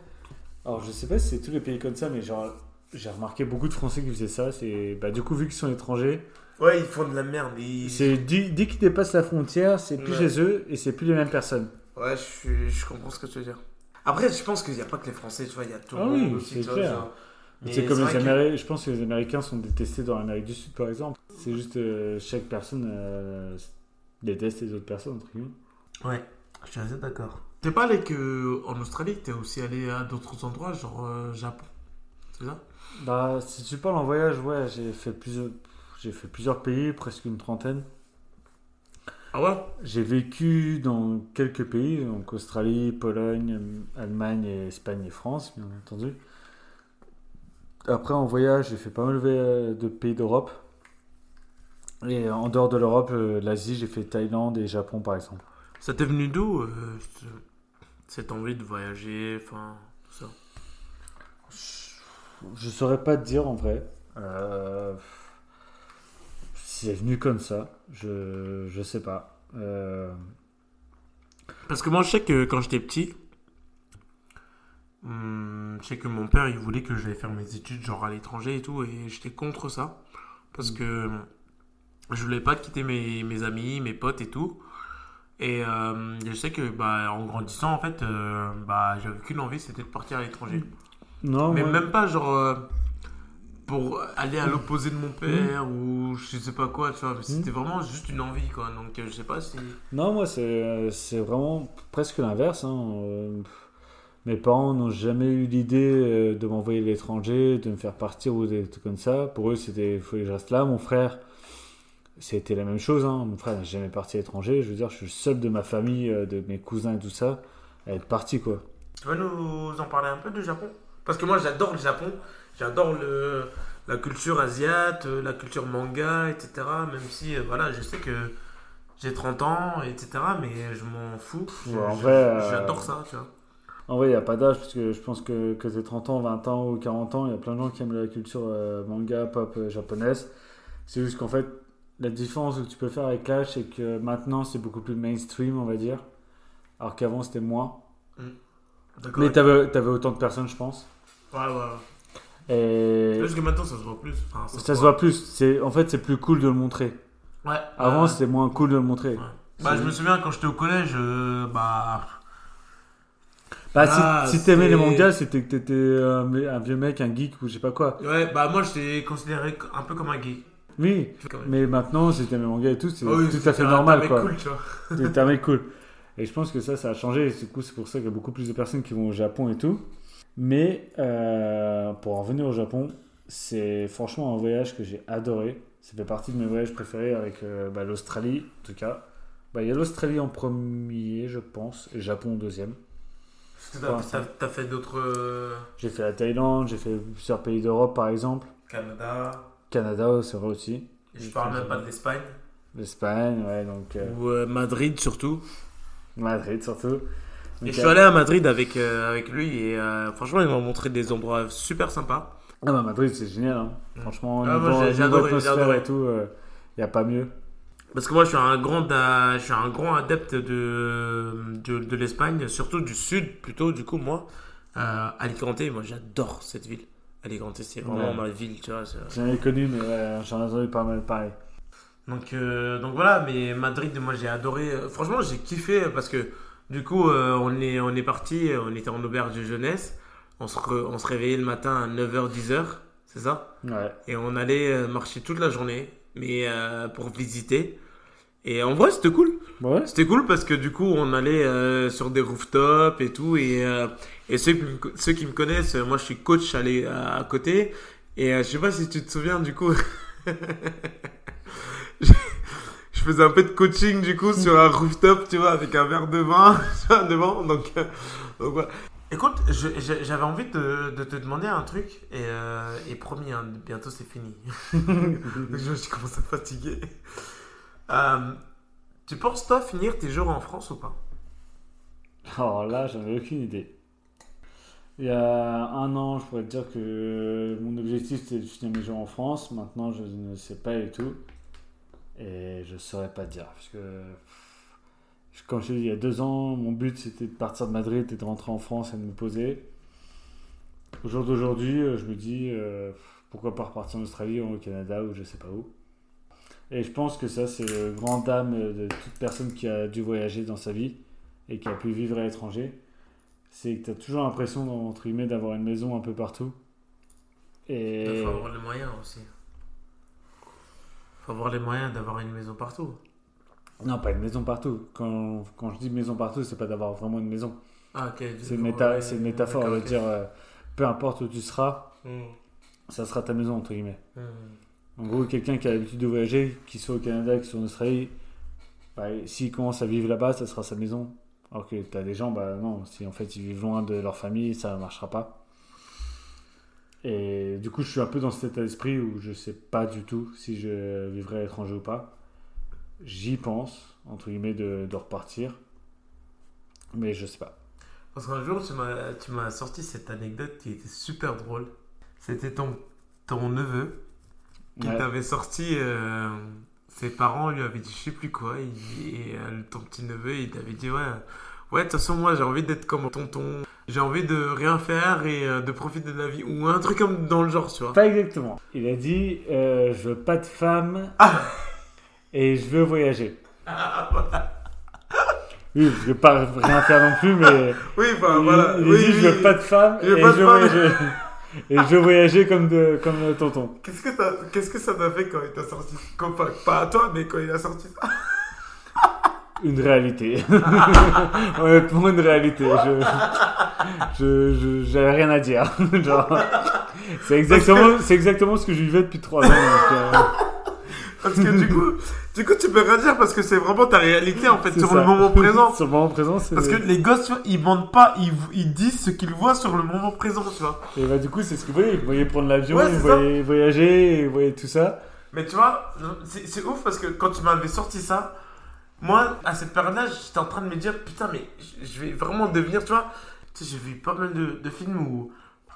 alors je sais pas si c'est tous les pays comme ça, mais genre j'ai remarqué beaucoup de Français qui faisaient ça. C'est bah, du coup, vu qu'ils sont étrangers, Ouais, ils font de la merde. Ils... c'est dès, dès qu'ils dépassent la frontière, c'est plus Ouais. chez eux et c'est plus les mêmes personnes. Ouais, je, suis... je comprends ce que tu veux dire. Après, je pense qu'il n'y a pas que les Français, tu vois, il y a tout Ah le oui, monde aussi, c'est tu vois, clair. genre. Mais C'est comme les Américains, je pense que les Américains sont détestés dans l'Amérique du Sud par exemple. C'est juste euh, chaque personne euh, déteste les autres personnes, entre guillemets. Ouais, je suis assez d'accord. T'es pas allé que en Australie, t'es aussi allé à d'autres endroits, genre euh, Japon. C'est ça? Bah, si tu parles en voyage, ouais, j'ai fait plusieurs, j'ai fait plusieurs pays, presque une trentaine. Ah ouais? J'ai vécu dans quelques pays, donc Australie, Pologne, Allemagne, et Espagne et France, bien entendu. Après, en voyage, j'ai fait pas mal de pays d'Europe. Et en dehors de l'Europe, euh, l'Asie, j'ai fait Thaïlande et Japon, par exemple. Ça t'est venu d'où euh, ce- cette envie de voyager, enfin, tout ça? Je saurais pas te dire en vrai. Euh, C'est venu comme ça. Je, je sais pas. Euh, Parce que moi, je sais que quand j'étais petit, hum, je sais que mon père, il voulait que j'aille faire mes études, genre à l'étranger et tout, et j'étais contre ça. Parce que je voulais pas quitter mes, mes amis, mes potes et tout. Et euh, je sais que bah, en grandissant, en fait, euh, bah, j'avais qu'une envie, c'était de partir à l'étranger. Non, Mais même pas genre pour aller à l'opposé de mon père ou je sais pas quoi, tu vois. mais C'était vraiment juste une envie, quoi. Donc euh, je sais pas si. Non, moi, c'est c'est vraiment presque l'inverse. hein. Euh, Mes parents n'ont jamais eu l'idée euh, de m'envoyer à l'étranger, de me faire partir ou des trucs comme ça. Pour eux, c'était il faut que je reste là. Mon frère, c'était la même chose. hein. Mon frère n'est jamais parti à l'étranger. Je veux dire, je suis le seul de ma famille, euh, de mes cousins et tout ça, à être parti, quoi. Tu vas nous en parler un peu du Japon? Parce que moi j'adore le Japon J'adore le, la culture asiate, euh, la culture manga, etc. Même si, euh, voilà, je sais que j'ai 30 ans, etc. Mais je m'en fous. Ouais, vrai, euh, J'adore ça, tu vois. En vrai, il n'y a pas d'âge, parce que je pense que, que t'aies 30 ans, 20 ans ou 40 ans, il y a plein de gens qui aiment la culture euh, manga, pop euh, japonaise. C'est juste qu'en fait, la différence que tu peux faire avec l'âge, c'est que maintenant, c'est beaucoup plus mainstream, on va dire. Alors qu'avant, c'était moins. D'accord. Mais t'avais avais autant de personnes, je pense. Ouais, ouais. Et Juste que maintenant, ça se voit plus. Enfin, ça se voit plus. C'est En fait, c'est plus cool de le montrer. Ouais. Avant, c'était moins cool de le montrer. Ouais. Bah, je me souviens quand j'étais au collège, euh, bah. Bah, Ah, si, si t'aimais les mangas, c'était que t'étais un, un vieux mec, un geek ou je sais pas quoi. Ouais, bah, moi, j'étais considéré un peu comme un gay. Oui, mais maintenant, si t'aimes les mangas et tout, c'est Ah oui, tout à fait normal, un mec quoi. cool, tu vois. T'es un mec cool. Et je pense que ça, ça a changé. Et du coup, c'est pour ça qu'il y a beaucoup plus de personnes qui vont au Japon et tout. Mais euh, pour en revenir au Japon, c'est franchement un voyage que j'ai adoré. Ça fait partie de mes voyages préférés avec euh, bah, l'Australie, en tout cas. Bah, Il y a l'Australie en premier, je pense, et le Japon en deuxième. T'as t'as fait d'autres. euh, J'ai fait la Thaïlande, j'ai fait plusieurs pays d'Europe, par exemple. Canada. Canada, c'est vrai aussi. Et je parle même pas de l'Espagne. L'Espagne, ouais, donc euh, Ou euh, Madrid surtout. Madrid surtout. Et je euh, suis allé à Madrid avec, euh, avec lui et euh, franchement, il m'a montré des endroits super sympas. Ah bah Madrid c'est génial hein. Mm. Franchement, Ah, niveau, moi, j'ai- j'ai adoré, atmosphère et tout, il n'y a pas mieux. Parce que moi, je suis un grand, je suis un grand adepte de, de, de l'Espagne, surtout du sud plutôt, du coup, moi. Euh, Alicante, moi, j'adore cette ville. Alicante, c'est vraiment Ouais. ma ville, tu vois. c'est- J'en ai connu mais ouais, j'en ai entendu pas mal pareil. Donc, euh, donc voilà, mais Madrid, moi j'ai adoré. Euh, Franchement, j'ai kiffé parce que du coup, euh, on est, on est parti, on était en auberge de jeunesse. On se, re- on se réveillait le matin à 9h, 10h, c'est ça? Ouais. Et on allait euh, marcher toute la journée, mais euh, pour visiter. Et en vrai, c'était cool. Ouais. C'était cool parce que du coup, on allait euh, sur des rooftops et tout. Et, et ceux, qui me, ceux qui me connaissent, moi je suis coach à, à côté. Et je sais pas si tu te souviens du coup. je, faisais un peu de coaching du coup sur un rooftop, tu vois, avec un verre de vin devant. Donc, euh, donc voilà. Écoute, j'avais envie de, de te demander un truc. Et, euh, et promis, hein, bientôt c'est fini. je, je commence à fatiguer. Euh, tu penses, toi, finir tes jours en France ou pas? Alors là, j'en ai aucune idée. Il y a un an, je pourrais te dire que mon objectif c'était de finir mes jours en France. Maintenant, je ne sais pas du tout. Et je saurais pas te dire. Parce que, comme je t'ai dit, il y a deux ans, mon but c'était de partir de Madrid et de rentrer en France et de me poser. Au jour d'aujourd'hui, euh, je me dis euh, pourquoi pas repartir en Australie ou au Canada ou je sais pas où. Et je pense que ça, c'est le grand dame de toute personne qui a dû voyager dans sa vie et qui a pu vivre à l'étranger. C'est que tu as toujours l'impression, entre guillemets, d'avoir une maison un peu partout. Il Et faut avoir les moyens aussi. Faut avoir les moyens d'avoir une maison partout. non, pas une maison partout. Quand, quand je dis maison partout, c'est pas d'avoir vraiment une maison. Ah, ok. C'est une, méta- c'est une métaphore de dire euh, peu importe où tu seras, ça sera ta maison, entre guillemets. En gros, quelqu'un qui a l'habitude de voyager, qu'il soit au Canada, qu'il soit en Australie, bah, s'il commence à vivre là-bas, ça sera sa maison. Alors que tu as des gens, bah non, si en fait ils vivent loin de leur famille, ça ne marchera pas. Et du coup, je suis un peu dans cet état d'esprit où je sais pas du tout si je vivrai à l'étranger ou pas. J'y pense, entre guillemets, de, de repartir. Mais je sais pas. Parce qu'un jour, tu m'as, sorti cette anecdote qui était super drôle. C'était ton, ton neveu qui Ouais. t'avait sorti. euh, ses parents lui avaient dit je sais plus quoi. et euh, ton petit neveu, il t'avait dit Ouais, ouais, de toute façon, moi j'ai envie d'être comme tonton. J'ai envie de rien faire et euh, de profiter de la vie. Ou un truc comme dans le genre, tu vois. Pas exactement. Il a dit euh, Je veux pas de femme et je veux voyager. Oui, je veux pas rien faire non plus, mais. Oui, il, voilà. il oui, dit, oui, je veux pas de femme et pas je veux femme. voyager. et je veux voyager comme, de, comme le tonton. Qu'est-ce que, que ça t'a fait quand il t'a sorti? Comme pas, pas à toi, mais quand il a sorti ça? Une réalité. Honnêtement, une réalité. Je, j'avais rien à dire. Genre, c'est exactement, c'est exactement ce que je vivais depuis trois ans. donc, euh, Parce que du coup, du coup, tu peux rien dire parce que c'est vraiment ta réalité en fait C'est sur ça. le moment présent. sur le moment présent, c'est. Parce que les gosses, tu vois, ils mentent pas, ils, ils disent ce qu'ils voient sur le moment présent, tu vois. Et bah, du coup, c'est ce que vous voyez. Vous voyez prendre l'avion, Ouais, vous c'est voyez voyager, vous voyez tout ça. Mais tu vois, c'est c'est ouf parce que quand tu m'avais sorti ça, moi, à cette période-là, j'étais en train de me dire, putain, mais je- je vais vraiment devenir, tu vois. Tu sais, j'ai vu pas mal de, de films où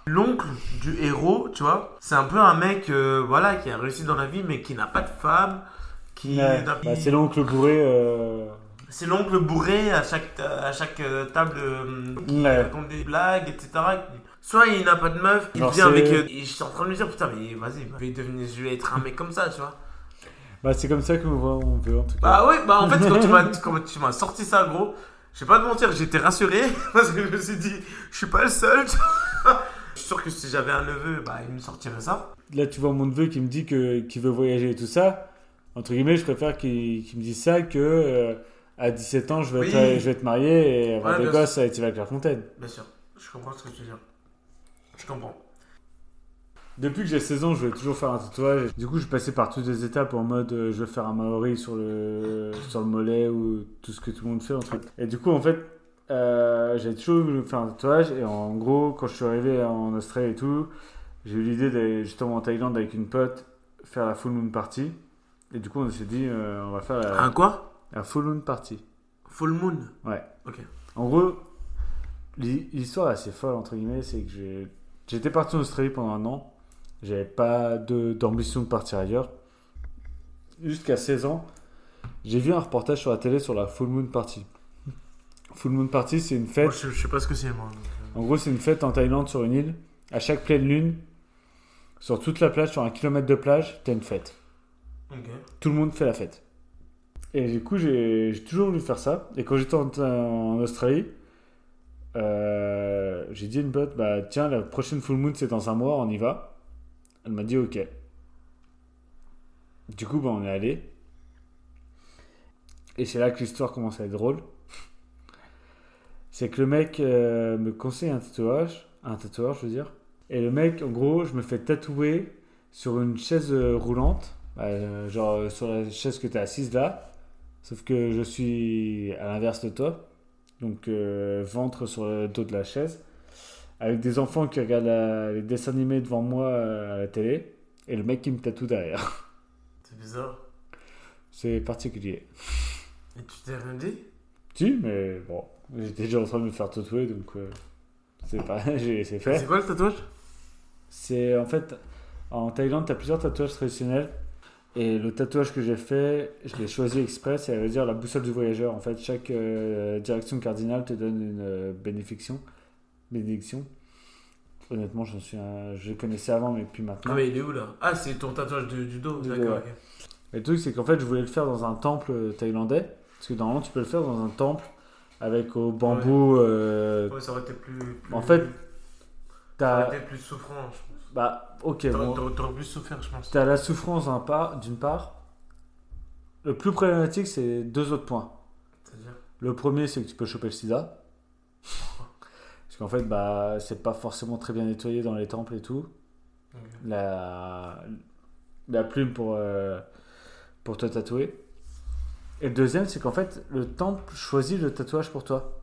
l'oncle du héros, tu vois, c'est un peu un mec, euh, voilà, qui a réussi dans la vie, mais qui n'a pas de femme, qui. Ouais. Bah, c'est l'oncle bourré. euh, C'est l'oncle bourré à chaque, à chaque euh, table euh, qui Ouais. raconte des blagues, etc. Soit il n'a pas de meuf, il Genre, vient avec. et J'étais en train de me dire, putain, mais vas-y, je vais, devenir, je vais être un mec comme ça, tu vois. Bah, c'est comme ça voit, on veut en tout cas. Bah ouais, bah en fait, quand tu m'as, quand tu m'as sorti ça, gros, je vais pas te mentir, j'étais rassuré parce que je me suis dit, je suis pas le seul. Je suis sûr que si j'avais un neveu, bah il me sortirait ça. Là, tu vois mon neveu qui me dit que qu'il veut voyager et tout ça. Entre guillemets, je préfère qu'il qu'il me dise ça que euh, à 17 ans, je vais, Oui. être, je vais être marié et avoir Ouais, des gosses avec Yves Clairefontaine. Bien sûr, je comprends ce que tu veux dire. Je comprends. Depuis que j'ai 16 ans, je voulais toujours faire un tatouage. Du coup, je passais par toutes les étapes en mode euh, je veux faire un maori sur le, sur le mollet ou tout ce que tout le monde fait. En fait. Et du coup, en fait, euh, j'ai toujours voulu faire un tatouage. Et en gros, quand je suis arrivé en Australie et tout, j'ai eu l'idée d'aller justement en Thaïlande avec une pote faire la full moon party. Et du coup, on s'est dit, euh, on va faire la, Un quoi? la full moon party. Full moon? Ouais. Ok. En gros, l'hi- l'histoire est assez folle, entre guillemets, c'est que j'ai- j'étais parti en Australie pendant un an. J'avais pas d'ambition de, partir ailleurs. Jusqu'à 16 ans, j'ai vu un reportage sur la télé sur la Full Moon Party. Full Moon Party, c'est une fête. Moi, je, je sais pas ce que c'est, moi. En gros, c'est une fête en Thaïlande sur une île. À chaque pleine lune, sur toute la plage, sur un kilomètre de plage, t'as une fête. Ok. Tout le monde fait la fête. Et du coup, j'ai j'ai toujours voulu faire ça. Et quand j'étais en, en Australie, euh, j'ai dit à une pote, bah tiens, la prochaine full moon c'est dans un mois, on y va. Elle m'a dit ok. Du coup, bah, on est allé. Et c'est là que l'histoire commence à être drôle. C'est que le mec euh, me conseille un tatouage, un tatouage, je veux dire. Et le mec, en gros, je me fais tatouer sur une chaise euh, roulante, euh, genre sur la chaise que tu es assise là, sauf que je suis à l'inverse de toi, donc ventre sur le dos de la chaise, avec des enfants qui regardent la- les dessins animés devant moi euh, à la télé, et le mec qui me tatoue derrière. C'est bizarre. C'est particulier. Et tu t'es rien dit? Si, mais bon, j'étais déjà en train de me faire tatouer, donc euh, c'est pas, j'ai- c'est fait. C'est quoi le tatouage? C'est en fait en Thaïlande, tu as plusieurs tatouages traditionnels. Et le tatouage que j'ai fait, je l'ai choisi exprès, ça veut dire la boussole du voyageur. En fait, chaque euh, direction cardinale te donne une euh. Bénédiction. Honnêtement, j'en suis un- je le connaissais avant, mais plus maintenant. Ah, mais il est où là? Ah, c'est ton tatouage du, du dos. D'accord, dos, ok. Et le truc, c'est qu'en fait, je voulais le faire dans un temple euh, thaïlandais. Parce que normalement, tu peux le faire dans un temple avec au bambou. euh, Ouais, ça aurait été plus. plus- En fait, ça t'as. aurait été plus souffrant, je pense. Bah, ok. T'aurais bon. t'aurais- plus souffert, je pense. T'as la souffrance d'un part- d'une part. Le plus problématique, c'est deux autres points. C'est-à-dire? Le premier, c'est que tu peux choper le sida. Parce qu'en fait, bah, c'est pas forcément très bien nettoyé dans les temples et tout. La, la plume pour, euh, pour te tatouer. Et le deuxième, c'est qu'en fait, le temple choisit le tatouage pour toi.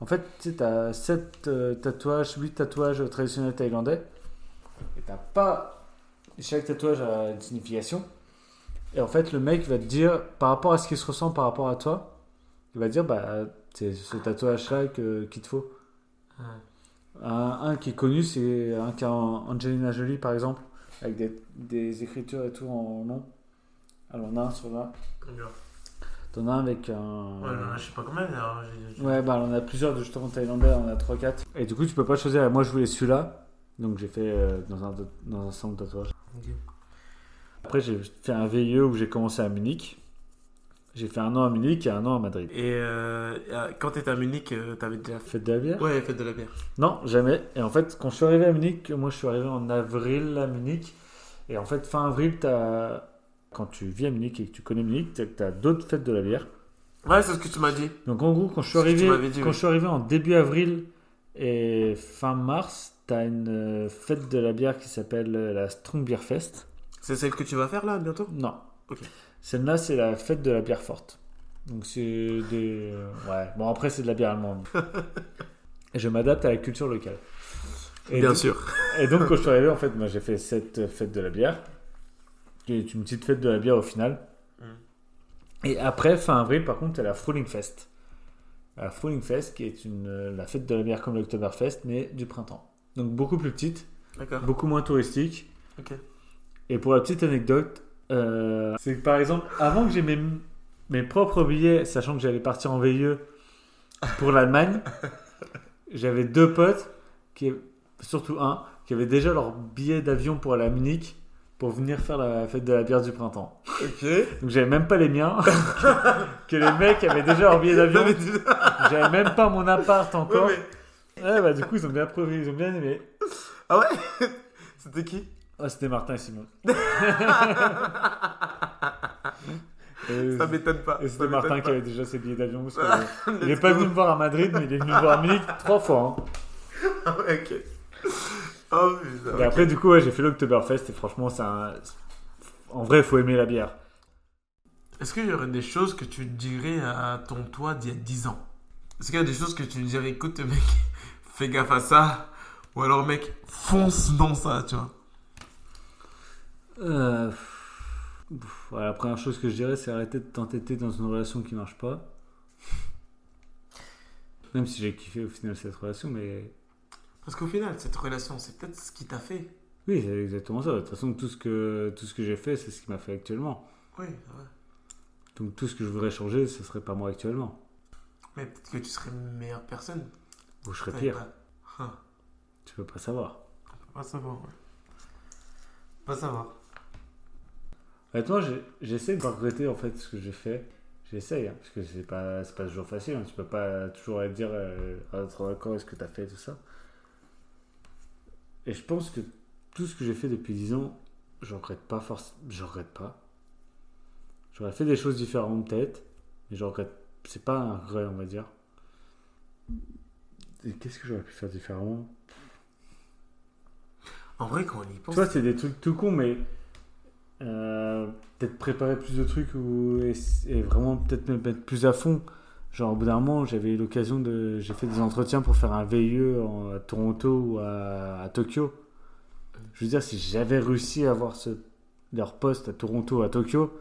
En fait, tu sais, t'as 7 tatouages, 8 tatouages traditionnels thaïlandais. Et t'as pas. Chaque tatouage a une signification. Et en fait, le mec va te dire, par rapport à ce qui se ressent par rapport à toi, il va te dire, bah, c'est ce tatouage-là que- qu'il te faut. Ouais. Un, un qui est connu, c'est un qui a Angelina Jolie, par exemple, avec des, des écritures et tout en nom. Alors, on a un sur là. D'accord. T'en as un avec un. Ouais, non, je sais pas combien, j'ai- Ouais, bah on a plusieurs de justement thaïlandais, on a 3-4. Et du coup, tu peux pas choisir. Moi, je voulais celui-là. Donc, j'ai fait euh, dans, un, dans un centre de tatouage. Après, j'ai fait un VIE où j'ai commencé à Munich. J'ai fait un an à Munich et un an à Madrid. Et euh, euh, quand t'étais à Munich, euh, t'avais déjà fait. De la bière? Ouais, faites de la bière. Non, jamais. Et en fait, quand je suis arrivé à Munich, moi, je suis arrivé en avril à Munich. Et en fait, fin avril, t'as... quand tu vis à Munich et que tu connais Munich, t'as- t'as d'autres fêtes de la bière. Ouais, c'est ce que tu m'as dit. Donc en gros, quand je suis tu arrivé, dit, quand oui. je suis arrivé en début avril et fin mars, t'as une euh, fête de la bière qui s'appelle la Strong Beer Fest. C'est celle que tu vas faire là bientôt? Non, Ok. Celle-là, c'est la fête de la bière forte. Donc c'est des... Ouais, bon après c'est de la bière allemande. Et je m'adapte à la culture locale. Et Bien donc- sûr. Et donc quand je suis arrivé, en fait, moi j'ai fait cette fête de la bière. Qui est une petite fête de la bière au final. Mm. Et après, fin avril, par contre, t'as la Frühling Fest. La Frühling Fest, qui est une, la fête de la bière comme l'Oktoberfest, mais du printemps. Donc beaucoup plus petite, D'accord. beaucoup moins touristique. Ok. Et pour la petite anecdote, euh, c'est que par exemple, avant que j'ai mes, mes propres billets, sachant que j'allais partir en VIE pour l'Allemagne, j'avais deux potes, qui, surtout un, qui avaient déjà leur billet d'avion pour aller à Munich pour venir faire la fête de la bière du printemps. Ok. Donc j'avais même pas les miens, que les mecs avaient déjà leur billet d'avion. J'avais même pas mon appart encore. Ouais, mais- Ouais, bah du coup ils ont bien ils ont bien aimé. Ah ouais? C'était qui? Ah, c'était Martin et Simon. Ça m'étonne pas. Et c'était Martin qui avait déjà ses billets d'avion. parce que, pas. il est Let's pas go. venu me voir à Madrid, mais il est venu me voir à Munich trois fois. hein. Ah ouais, ok. Oh putain. Et après, du coup, ouais, j'ai fait l'Oktoberfest et franchement, c'est un... En vrai, il faut aimer la bière. Est-ce qu'il y aurait des choses que tu dirais à ton toi d'il y a 10 ans? Est-ce qu'il y a des choses que tu dirais, écoute mec, fais gaffe à ça Ou alors mec, fonce dans ça, tu vois? Euh, la première chose que je dirais, c'est arrêter de t'entêter dans une relation qui marche pas. Même si j'ai kiffé au final cette relation, mais Parce qu'au final, cette relation, c'est peut-être ce qui t'a fait. oui, c'est exactement ça. De toute façon, tout ce que, tout ce que j'ai fait, c'est ce qui m'a fait actuellement. Oui, ouais. Donc tout ce que je voudrais changer, ce serait pas moi actuellement. Mais peut-être que tu serais une meilleure personne. Ou je serais pire. Pas, Ah, Tu peux pas savoir. pas savoir, ouais. Pas savoir. J'ai- j'essaie de regretter en fait ce que j'ai fait. J'essaye, hein, parce que c'est pas, pas toujours facile. hein. Tu peux pas toujours aller dire euh, ah, trop d'accord, est-ce que tu as fait tout ça. Et je pense que tout ce que j'ai fait depuis 10 ans, je regrette pas forcément. Je regrette pas. J'aurais fait des choses différentes peut-être, mais je regrette. C'est pas un regret, on va dire. Et qu'est-ce que j'aurais pu faire différemment? En vrai, quand on y Tu pense. vois, c'est des trucs tout cons, mais euh, peut-être préparer plus de trucs ou, et, vraiment peut-être me mettre plus à fond. Genre, au bout d'un moment, j'avais l'occasion de. J'ai fait des entretiens pour faire un VIE à Toronto ou à, Tokyo. Je veux dire, si j'avais réussi à avoir leur poste à Toronto ou à Tokyo,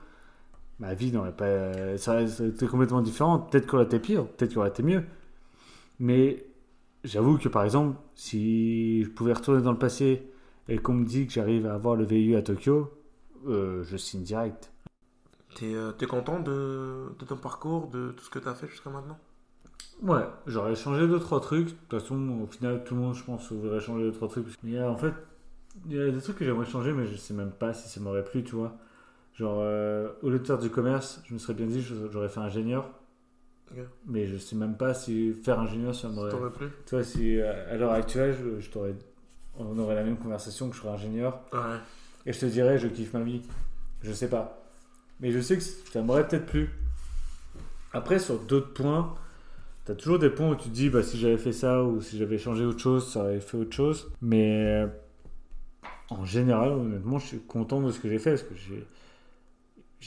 ma vie n'aurait pas. Ça aurait été complètement différent. Peut-être qu'elle aurait été pire, peut-être qu'elle aurait été mieux. Mais j'avoue que par exemple, si je pouvais retourner dans le passé et qu'on me dit que j'arrive à avoir le VIE à Tokyo, euh, je signe direct. T'es euh, t'es content de, de ton parcours, de tout ce que t'as fait jusqu'à maintenant? Ouais, j'aurais changé deux trois trucs. De toute façon, au final, tout le monde, je pense, voudrait changer deux trois trucs. Mais euh, en fait, il y a des trucs que j'aimerais changer, mais je sais même pas si ça m'aurait plu, tu vois. Genre, euh, au lieu de faire du commerce, je me serais bien dit, j'aurais fait ingénieur. Mais je sais même pas si faire ingénieur, ça m'aurait. Plu? Tu vois, si euh, à l'heure actuelle, je, je t'aurais. On aurait la même conversation que je serais ingénieur. Ouais. Et je te dirais, je kiffe ma vie. Je sais pas. Mais je sais que m'aurait peut-être plu. Après, sur d'autres points, t'as toujours des points où tu te dis, bah, si j'avais fait ça ou si j'avais changé autre chose, ça aurait fait autre chose. Mais en général, honnêtement, je suis content de ce que j'ai fait parce que j'ai.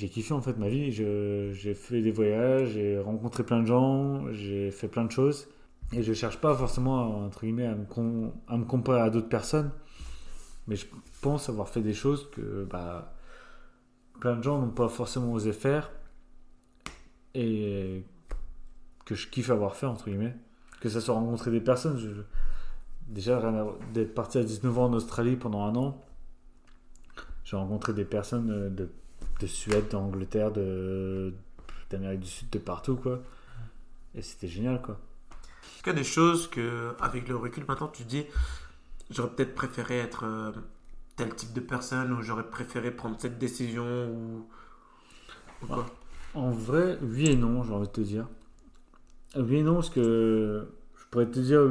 Kiffé en fait ma vie, j'ai fait des voyages, j'ai rencontré plein de gens, j'ai fait plein de choses et je cherche pas forcément entre guillemets à me comparer à d'autres personnes, mais je pense avoir fait des choses que bah, plein de gens n'ont pas forcément osé faire et que je kiffe avoir fait, entre guillemets. Que ça soit rencontrer des personnes. je- Déjà, d'être parti à 19 ans en Australie pendant un an, j'ai rencontré des personnes euh, de, de Suède, d'Angleterre, d'Amérique du Sud, de partout, quoi. Et c'était génial, quoi. Est-ce des choses que, avec le recul maintenant, tu dis, j'aurais peut-être préféré être euh, tel type de personne ou j'aurais préféré prendre cette décision ou, ou quoi En vrai, oui et non, j'ai envie de te dire. Oui et non, parce que je pourrais te dire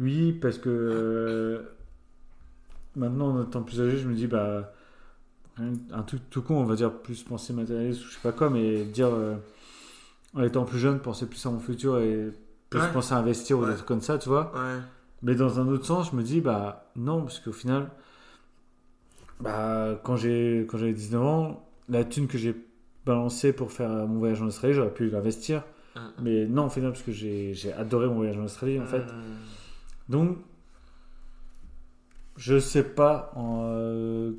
oui, parce que euh, maintenant, en étant plus âgé, je me dis, bah, un, un truc tout con, on va dire plus penser matérialiste ou je sais pas quoi, mais dire, euh, en étant plus jeune, penser plus à mon futur et plus Ouais. penser à investir ou Ouais. des trucs comme ça, tu vois. Ouais. Mais dans un autre sens, je me dis, bah non, parce qu'au final, bah, quand j'avais 19 ans, la thune que j'ai balancée pour faire mon voyage en Australie, j'aurais pu l'investir. Hum. Mais non, au final, parce que j'ai adoré mon voyage en Australie, en fait. Hum. Donc, je sais pas en, euh,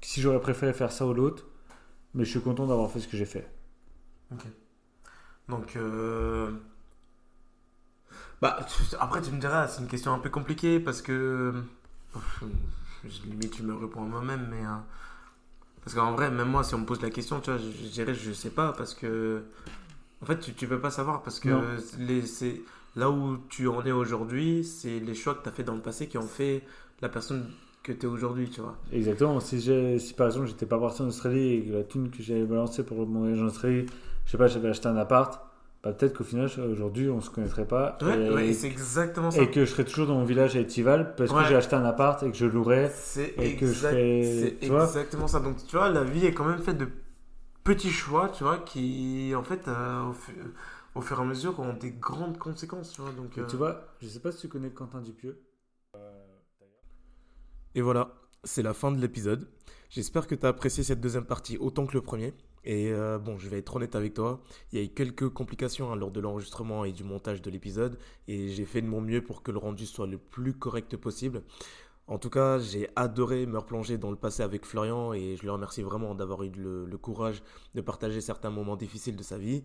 si j'aurais préféré faire ça ou l'autre, mais je suis content d'avoir fait ce que j'ai fait. Donc, euh, bah, après, tu me diras, c'est une question un peu compliquée parce que. Je- Limite, tu me réponds à moi-même, mais. euh, Parce qu'en vrai, même moi, si on me pose la question, tu vois, je, je dirais, je sais pas parce que. En fait, tu, tu peux pas savoir parce que les, c'est, là où tu en es aujourd'hui, c'est les choix que tu as fait dans le passé qui ont fait la personne que tu es aujourd'hui, tu vois. Exactement. Si, j'ai- si par exemple, j'étais pas parti en Australie et que la thune que j'avais balancée pour mon voyage en Australie, je sais pas, j'avais acheté un appart, bah, peut-être qu'au final, aujourd'hui, on se connaîtrait pas. Ouais, et, ouais, c'est exactement ça. et que je serais toujours dans mon village à Etival parce Ouais. que j'ai acheté un appart et que je louerais. C'est et que je exact- ferais- c'est tu vois exactement ça. Donc, tu vois, la vie est quand même faite de petits choix, tu vois, qui, en fait, euh, au, fu- au fur et à mesure, ont des grandes conséquences, tu vois. Donc, euh, tu vois, je sais pas si tu connais Quentin Dupieux. Et voilà, c'est la fin de l'épisode. J'espère que tu as apprécié cette deuxième partie autant que le premier. Et euh, bon, je vais être honnête avec toi, il y a eu quelques complications hein, lors de l'enregistrement et du montage de l'épisode, et j'ai fait de mon mieux pour que le rendu soit le plus correct possible. En tout cas, j'ai adoré me replonger dans le passé avec Florian, et je le remercie vraiment d'avoir eu le, courage de partager certains moments difficiles de sa vie.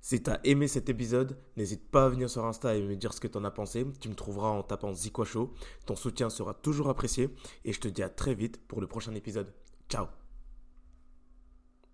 Si tu as aimé cet épisode, n'hésite pas à venir sur Insta et me dire ce que tu en as pensé. Tu me trouveras en tapant Zikwa Show. Ton soutien sera toujours apprécié et je te dis à très vite pour le prochain épisode. Ciao